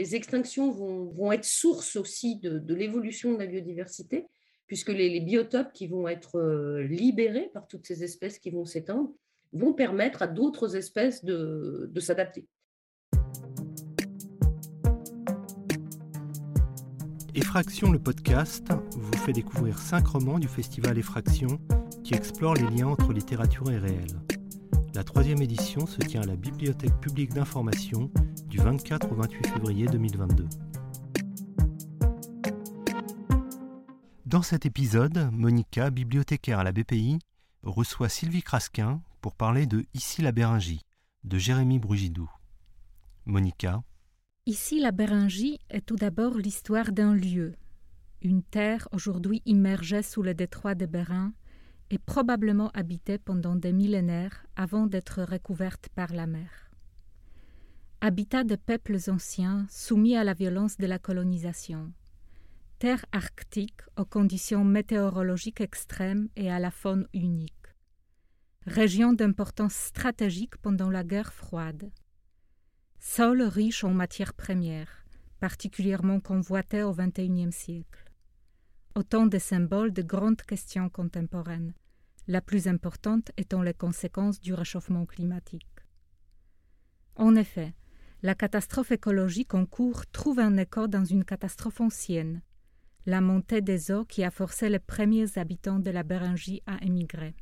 les, extinctions vont, être source aussi de, l'évolution de la biodiversité, puisque les, biotopes qui vont être euh, libérés par toutes ces espèces qui vont s'éteindre vont permettre à d'autres espèces de, s'adapter. Effraction, le podcast, vous fait découvrir cinq romans du festival Effraction qui explorent les liens entre littérature et réel. La troisième édition se tient à la Bibliothèque publique d'information du 24 au 28 février 2022. Dans cet épisode, Monica, bibliothécaire à la BPI, reçoit Sylvie Crasquin pour parler de Ici la Béringie de Jérémy Brugidou. Monica. Ici la Béringie est tout d'abord l'histoire d'un lieu, une terre aujourd'hui immergée sous le détroit de Bérin et probablement habitée pendant des millénaires avant d'être recouverte par la mer. Habitat de peuples anciens soumis à la violence de la colonisation. Terre arctique aux conditions météorologiques extrêmes et à la faune unique. Région d'importance stratégique pendant la guerre froide. Sol riche en matières premières, particulièrement convoité au XXIe siècle autant de symboles de grandes questions contemporaines, la plus importante étant les conséquences du réchauffement climatique. En effet, la catastrophe écologique en cours trouve un écho dans une catastrophe ancienne, la montée des eaux qui a forcé les premiers habitants de la Béringie à émigrer.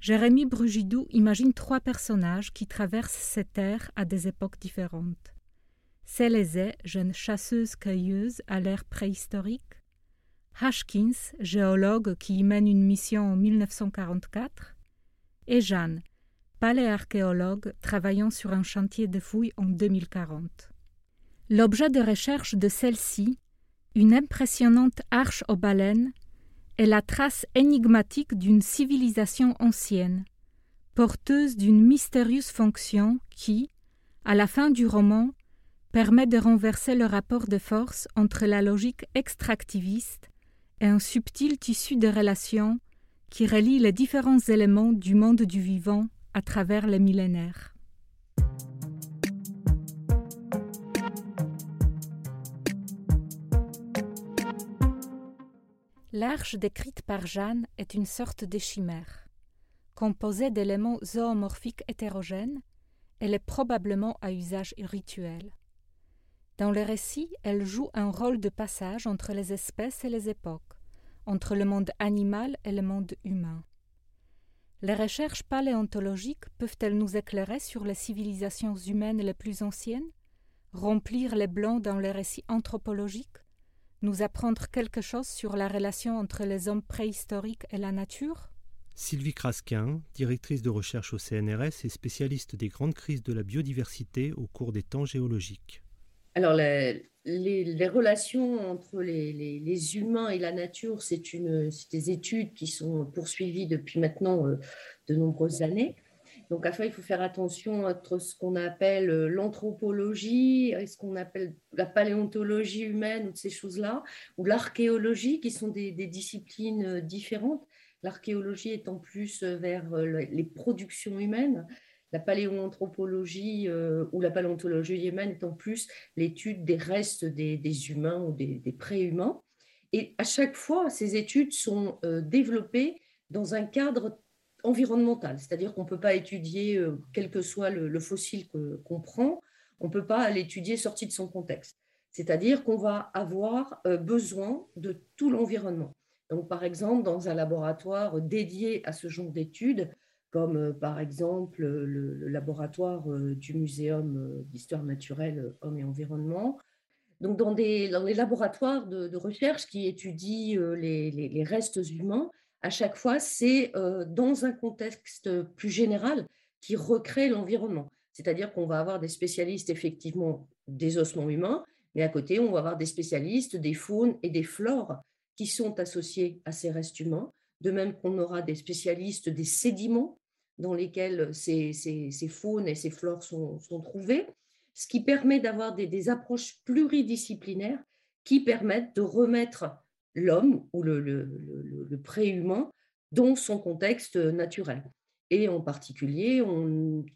Jérémy Brugidou imagine trois personnages qui traversent ces terres à des époques différentes. Célésée, jeune chasseuse-cueilleuse à l'ère préhistorique, Hashkins, géologue qui y mène une mission en 1944, et Jeanne, paléarchéologue travaillant sur un chantier de fouilles en 2040. L'objet de recherche de celle-ci, une impressionnante arche aux baleines, est la trace énigmatique d'une civilisation ancienne, porteuse d'une mystérieuse fonction qui, à la fin du roman, permet de renverser le rapport de force entre la logique extractiviste un subtil tissu de relations qui relie les différents éléments du monde du vivant à travers les millénaires. L'arche décrite par Jeanne est une sorte de chimère. Composée d'éléments zoomorphiques hétérogènes, elle est probablement à usage rituel. Dans le récit, elle joue un rôle de passage entre les espèces et les époques, entre le monde animal et le monde humain. Les recherches paléontologiques peuvent-elles nous éclairer sur les civilisations humaines les plus anciennes, remplir les blancs dans les récits anthropologiques, nous apprendre quelque chose sur la relation entre les hommes préhistoriques et la nature? Sylvie Crasquin, directrice de recherche au CNRS et spécialiste des grandes crises de la biodiversité au cours des temps géologiques. Alors, les, relations entre les, humains et la nature, c'est des études qui sont poursuivies depuis maintenant euh, de nombreuses années. Donc, à il faut faire attention entre ce qu'on appelle euh, l'anthropologie et ce qu'on appelle la paléontologie humaine ou de ces choses-là, ou l'archéologie, qui sont des, des, disciplines euh, différentes. L'archéologie étant plus vers les productions humaines la paléoanthropologie euh, ou la paléontologie humaine étant plus l'étude des restes des, humains ou des, des préhumains. Et à chaque fois, ces études sont euh, développées dans un cadre environnemental, c'est-à-dire qu'on ne peut pas étudier, euh, quel que soit le, fossile qu'on prend, on ne peut pas l'étudier sorti de son contexte. C'est-à-dire qu'on va avoir besoin de tout l'environnement. Donc, par exemple, dans un laboratoire dédié à ce genre d'études, comme euh, par exemple le, laboratoire euh, du Muséum euh, d'histoire naturelle, Hommes et Environnement. Donc, dans, des, dans les laboratoires de, recherche qui étudient les, restes humains, à chaque fois, c'est dans un contexte plus général qui recrée l'environnement. C'est-à-dire qu'on va avoir des spécialistes effectivement des ossements humains, mais à côté, on va avoir des spécialistes des faunes et des flores qui sont associés à ces restes humains, de même qu'on aura des spécialistes des sédiments dans lesquels ces, faunes et ces flores sont, trouvées, ce qui permet d'avoir des, approches pluridisciplinaires qui permettent de remettre l'homme ou le, le, préhumain dans son contexte naturel. Et en particulier,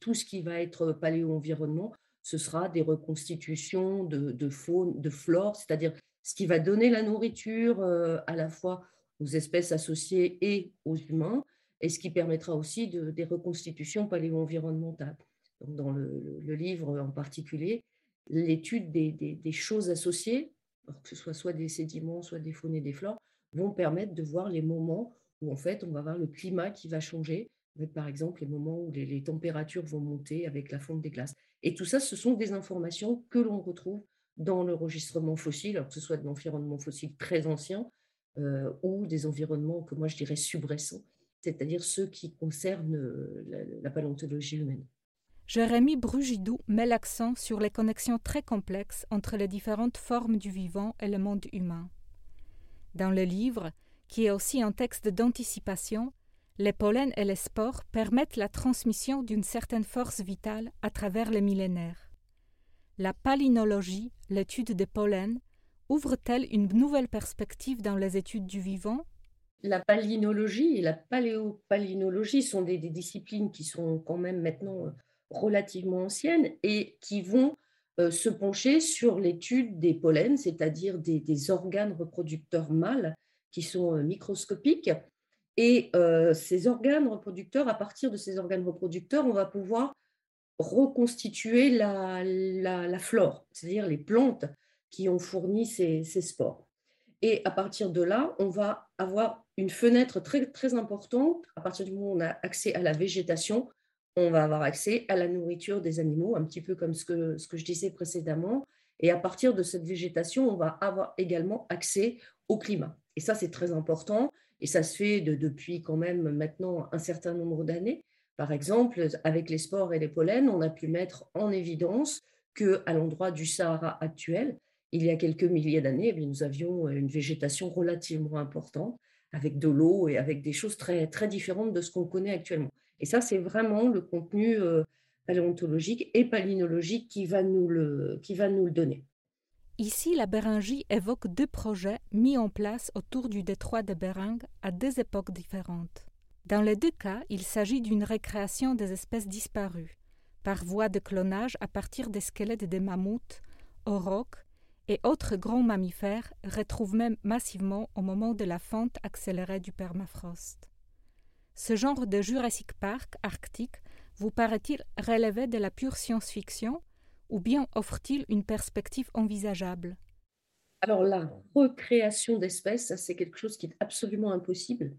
tout ce qui va être paléo-environnement ce sera des reconstitutions de, faune, de flore, c'est-à-dire ce qui va donner la nourriture euh, à la fois aux espèces associées et aux humains, et ce qui permettra aussi de, des reconstitutions paléo-environnementales. dans le, livre en particulier, l'étude des, choses associées, que ce soit soit des sédiments, soit des faunes et des flores, vont permettre de voir les moments où en fait on va voir le climat qui va changer, par exemple les moments où les, températures vont monter avec la fonte des glaces. Et tout ça, ce sont des informations que l'on retrouve dans l'enregistrement fossile, alors que ce soit de l'environnement fossile très ancien euh, ou des environnements que moi je dirais subrécents, c'est-à-dire ceux qui concernent euh, la, paléontologie humaine. Jérémy Brugidou met l'accent sur les connexions très complexes entre les différentes formes du vivant et le monde humain. Dans le livre, qui est aussi un texte d'anticipation, les pollens et les spores permettent la transmission d'une certaine force vitale à travers les millénaires. La palynologie, l'étude des pollens, ouvre-t-elle une nouvelle perspective dans les études du vivant? La palynologie et la paléopalynologie sont des, disciplines qui sont quand même maintenant euh, relativement anciennes et qui vont euh, se pencher sur l'étude des pollens, c'est-à-dire des, organes reproducteurs mâles qui sont euh, microscopiques. Et ces organes reproducteurs, à partir de ces organes reproducteurs, on va pouvoir reconstituer la, flore, c'est-à-dire les plantes qui ont fourni ces, spores. Et à partir de là, on va avoir une fenêtre très, très importante. À partir du moment où on a accès à la végétation, on va avoir accès à la nourriture des animaux, un petit peu comme ce que, ce que je disais précédemment. Et à partir de cette végétation, on va avoir également accès au climat. Et ça, c'est très important. Et ça se fait de, depuis quand même maintenant un certain nombre d'années. Par exemple, avec les spores et les pollens, on a pu mettre en évidence que à l'endroit du Sahara actuel, il y a quelques milliers d'années, eh nous avions une végétation relativement importante, avec de l'eau et avec des choses très, très différentes de ce qu'on connaît actuellement. Et ça, c'est vraiment le contenu euh, paléontologique et palynologique qui va nous le, qui va nous le donner. Ici, la Béringie évoque deux projets mis en place autour du détroit de Bering à deux époques différentes. Dans les deux cas, il s'agit d'une récréation des espèces disparues, par voie de clonage à partir des squelettes des mammouths, aurochs et autres grands mammifères retrouvent même massivement au moment de la fente accélérée du permafrost. Ce genre de Jurassic Park arctique vous paraît-il relever de la pure science-fiction ou bien offre-t-il une perspective envisageable? Alors la recréation d'espèces, c'est quelque chose qui est absolument impossible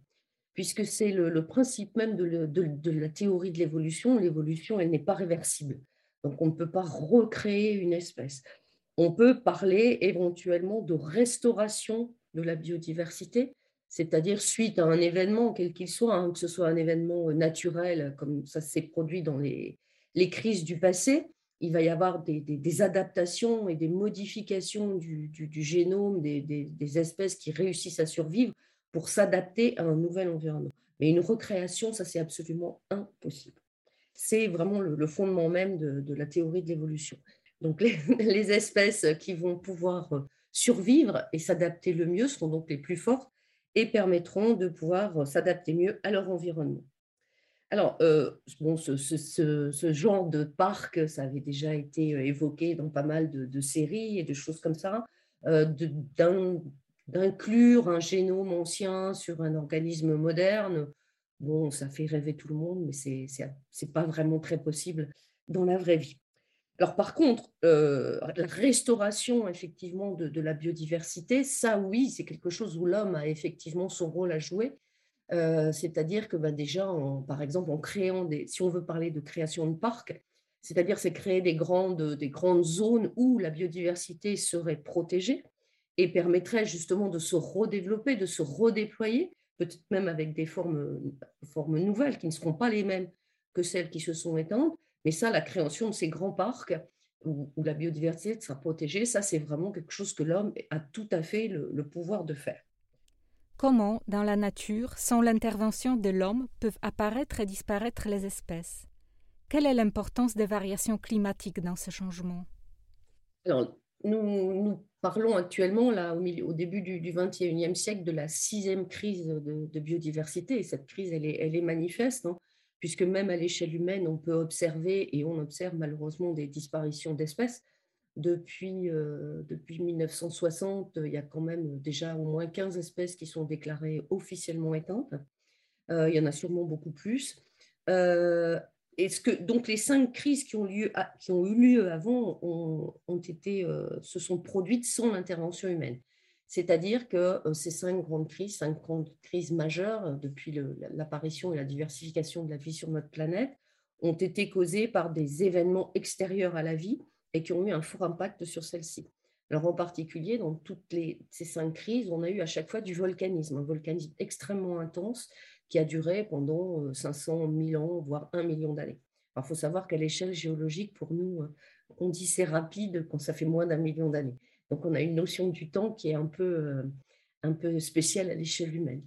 puisque c'est le, principe même de, la théorie de l'évolution. L'évolution, elle n'est pas réversible. Donc, on ne peut pas recréer une espèce. On peut parler éventuellement de restauration de la biodiversité, c'est-à-dire suite à un événement, quel qu'il soit, hein, que ce soit un événement naturel, comme ça s'est produit dans les, crises du passé, il va y avoir des, adaptations et des modifications du, génome des, espèces qui réussissent à survivre pour s'adapter à un nouvel environnement. Mais une recréation, ça c'est absolument impossible. C'est vraiment le, fondement même de, la théorie de l'évolution. Donc les, espèces qui vont pouvoir euh, survivre et s'adapter le mieux seront donc les plus fortes et permettront de pouvoir euh, s'adapter mieux à leur environnement. Alors, euh, bon, ce, genre de parc, ça avait déjà été évoqué dans pas mal de, séries et de choses comme ça, d'inclure un génome ancien sur un organisme moderne, bon, ça fait rêver tout le monde, mais ce n'est pas vraiment très possible dans la vraie vie. Alors par contre, euh, la restauration effectivement de, la biodiversité, ça oui, c'est quelque chose où l'homme a effectivement son rôle à jouer. Euh, c'est-à-dire que ben, déjà, par exemple, en créant des, si on veut parler de création de parcs, c'est-à-dire c'est créer des grandes, des grandes zones où la biodiversité serait protégée et permettrait justement de se redévelopper, de se redéployer, peut-être même avec des formes, formes nouvelles qui ne seront pas les mêmes que celles qui se sont éteintes. Mais ça, la création de ces grands parcs où, la biodiversité sera protégée, ça, c'est vraiment quelque chose que l'homme a tout à fait le, pouvoir de faire. Comment, dans la nature, sans l'intervention de l'homme, peuvent apparaître et disparaître les espèces? Quelle est l'importance des variations climatiques dans ce changement? Alors, nous, nous Parlons actuellement, là, au, milieu, au début du, XXIe siècle, de la sixième crise de, biodiversité. Et cette crise, elle est, elle est manifeste. Hein. Puisque même à l'échelle humaine, on peut observer, et on observe malheureusement des disparitions d'espèces. Depuis, euh, depuis 1960, il y a quand même déjà au moins 15 espèces qui sont déclarées officiellement éteintes. Euh, il y en a sûrement beaucoup plus. Euh, ce que, donc les cinq crises qui ont, eu lieu avant ont été, se sont produites sans l'intervention humaine? C'est-à-dire que ces cinq grandes crises, cinq grandes crises majeures depuis l'apparition et la diversification de la vie sur notre planète, ont été causées par des événements extérieurs à la vie et qui ont eu un fort impact sur celle-ci. Alors en particulier, dans toutes ces cinq crises, on a eu à chaque fois du volcanisme, un volcanisme extrêmement intense qui a duré pendant 500 euh, 000 ans, voire un million d'années. Il faut savoir qu'à l'échelle géologique, pour nous, euh, on dit c'est rapide quand ça fait moins d'un million d'années. Donc on a une notion du temps qui est un peu, euh, un peu spéciale à l'échelle humaine.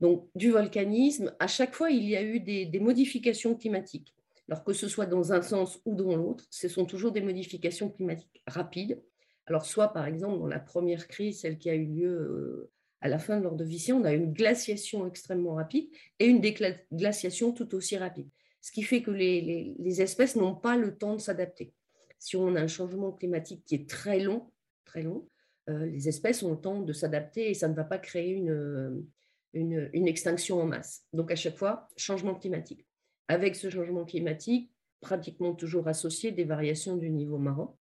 Donc du volcanisme, à chaque fois, il y a eu des, modifications climatiques. Alors que ce soit dans un sens ou dans l'autre, ce sont toujours des modifications climatiques rapides. Alors soit par exemple dans la première crise, celle qui a eu lieu euh, à la fin de l'Ordovicien, on a une glaciation extrêmement rapide et une déglaciation tout aussi rapide. Ce qui fait que les, les, espèces n'ont pas le temps de s'adapter. Si on a un changement climatique qui est très long, très long, euh, les espèces ont le temps de s'adapter et ça ne va pas créer une, une, une, extinction en masse. Donc à chaque fois, changement climatique avec ce changement climatique, pratiquement toujours associé des variations du niveau marin,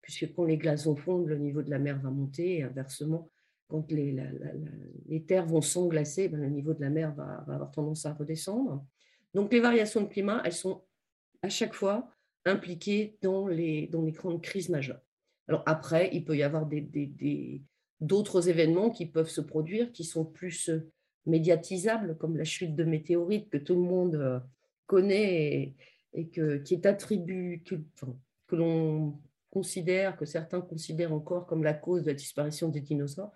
puisque quand les glaçons fondent, le niveau de la mer va monter, et inversement, quand les, les terres vont s'englacer, ben, le niveau de la mer va, avoir tendance à redescendre. Donc les variations de climat, elles sont à chaque fois impliquées dans les, dans les grandes crises majeures. Alors après, il peut y avoir d'autres événements qui peuvent se produire qui sont plus médiatisables, comme la chute de météorites que tout le monde euh, connaît et, qui est attribué, que l'on considère, que certains considèrent encore comme la cause de la disparition des dinosaures,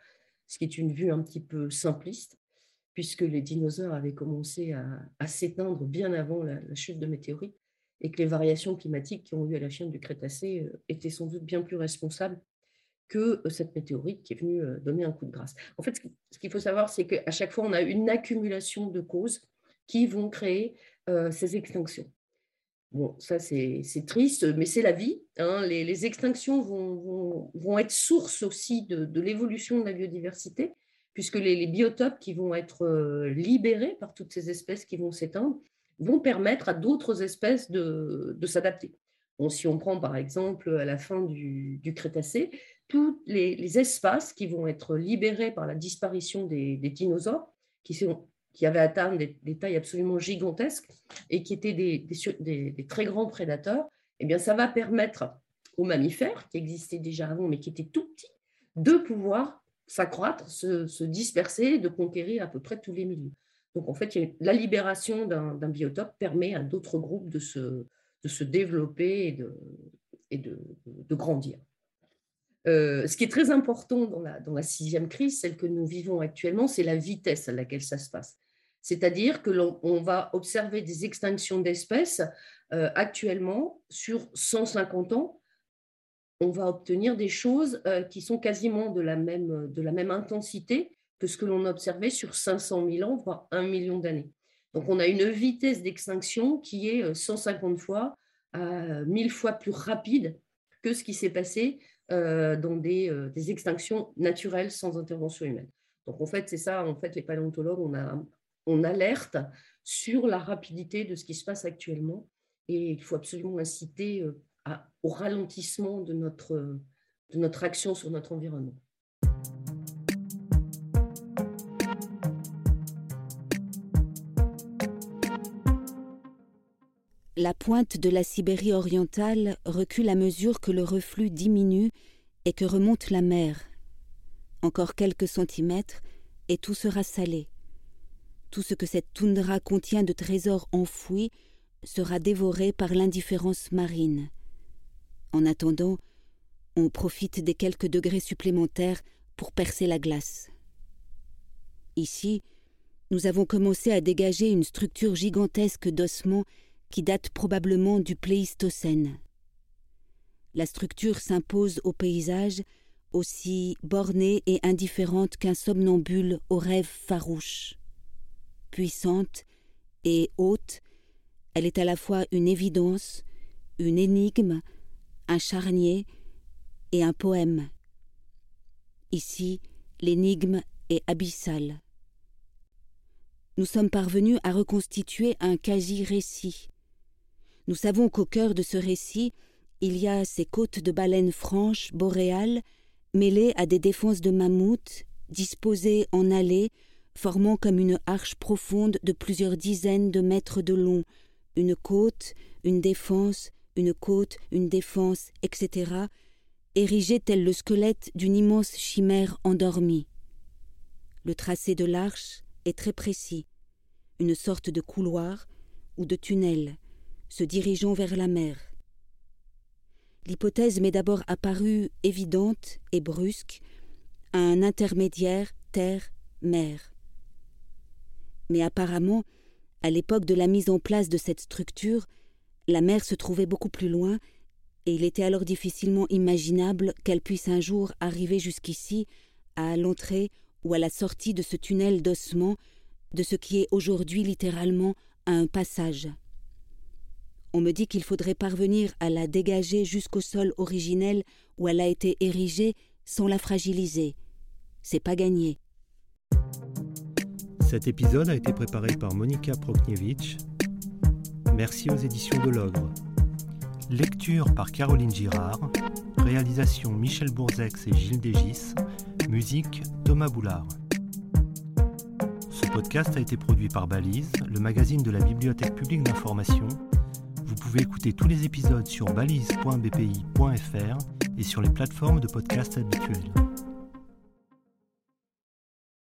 ce qui est une vue un petit peu simpliste, puisque les dinosaures avaient commencé à, s'éteindre bien avant la, chute de météorites et que les variations climatiques qui ont eu à la chaîne du Crétacé euh, étaient sans doute bien plus responsables que euh, cette météorite qui est venue euh, donner un coup de grâce. En fait, ce qu'il faut savoir, c'est qu'à chaque fois, on a une accumulation de causes qui vont créer ces extinctions. Bon, ça c'est triste, mais c'est la vie. Hein. Les, extinctions vont, être source aussi de, l'évolution de la biodiversité, puisque les, biotopes qui vont être libérés par toutes ces espèces qui vont s'éteindre vont permettre à d'autres espèces de, s'adapter. Si on prend par exemple à la fin du, Crétacé, tous les, espaces qui vont être libérés par la disparition des, dinosaures, qui avaient atteint des, tailles absolument gigantesques et qui étaient des, des, très grands prédateurs, eh bien, ça va permettre aux mammifères, qui existaient déjà avant, mais qui étaient tout petits, de pouvoir s'accroître, se, disperser, de conquérir à peu près tous les milieux. Donc, en fait, la libération d'un biotope permet à d'autres groupes de se, de se développer et de, et de, de grandir. Euh, ce qui est très important dans la, dans la sixième crise, celle que nous vivons actuellement, c'est la vitesse à laquelle ça se passe. C'est-à-dire que l'on va observer des extinctions d'espèces euh, actuellement sur 150 ans. On va obtenir des choses euh, qui sont quasiment de la, même, de la même intensité que ce que l'on a observé sur 500 000 ans, voire un million d'années. Donc on a une vitesse d'extinction qui est 150 euh, fois à 1000 fois plus rapide que ce qui s'est passé dans des, des, extinctions naturelles sans intervention humaine. Donc en fait, c'est ça, en fait, les paléontologues, on a on alerte sur la rapidité de ce qui se passe actuellement et il faut absolument inciter euh, au ralentissement de notre, de notre action sur notre environnement. La pointe de la Sibérie orientale recule à mesure que le reflux diminue et que remonte la mer. Encore quelques centimètres et tout sera salé tout ce que cette toundra contient de trésors enfouis sera dévoré par l'indifférence marine. En attendant, on profite des quelques degrés supplémentaires pour percer la glace. Ici, nous avons commencé à dégager une structure gigantesque d'ossements qui date probablement du Pléistocène. La structure s'impose au paysage aussi bornée et indifférente qu'un somnambule au rêve farouche puissante et haute, Elle est à la fois une évidence, une énigme, un charnier et un poème. Ici, l'énigme est abyssale. Nous sommes parvenus à reconstituer un quasi-récit. Nous savons qu'au cœur de ce récit, il y a ces côtes de baleines franches, boréales, mêlées à des défenses de mammouths, disposées en allées, formant comme une arche profonde de plusieurs dizaines de mètres de long, une côte, une défense, une côte, une défense, etc., érigée tel le squelette d'une immense chimère endormie. Le tracé de l'arche est très précis, une sorte de couloir ou de tunnel se dirigeant vers la mer. L'hypothèse m'est d'abord apparue évidente et brusque à un intermédiaire terre-mer. Mais apparemment, à l'époque de la mise en place de cette structure, la mer se trouvait beaucoup plus loin, et il était alors difficilement imaginable qu'elle puisse un jour arriver jusqu'ici, à l'entrée ou à la sortie de ce tunnel d'ossement, de ce qui est aujourd'hui littéralement un passage. On me dit qu'il faudrait parvenir à la dégager jusqu'au sol originel où elle a été érigée sans la fragiliser. C'est pas gagné. Cet épisode a été préparé par Monika Prokniewicz. Merci aux éditions de l'Ogre. Lecture par Caroline Girard. Réalisation Michel Bourzex et Gilles Dégis. Musique Thomas Boulard. Ce podcast a été produit par Balise, le magazine de la Bibliothèque publique d'information. Vous pouvez écouter tous les épisodes sur balise.bpi.fr et sur les plateformes de podcast habituelles.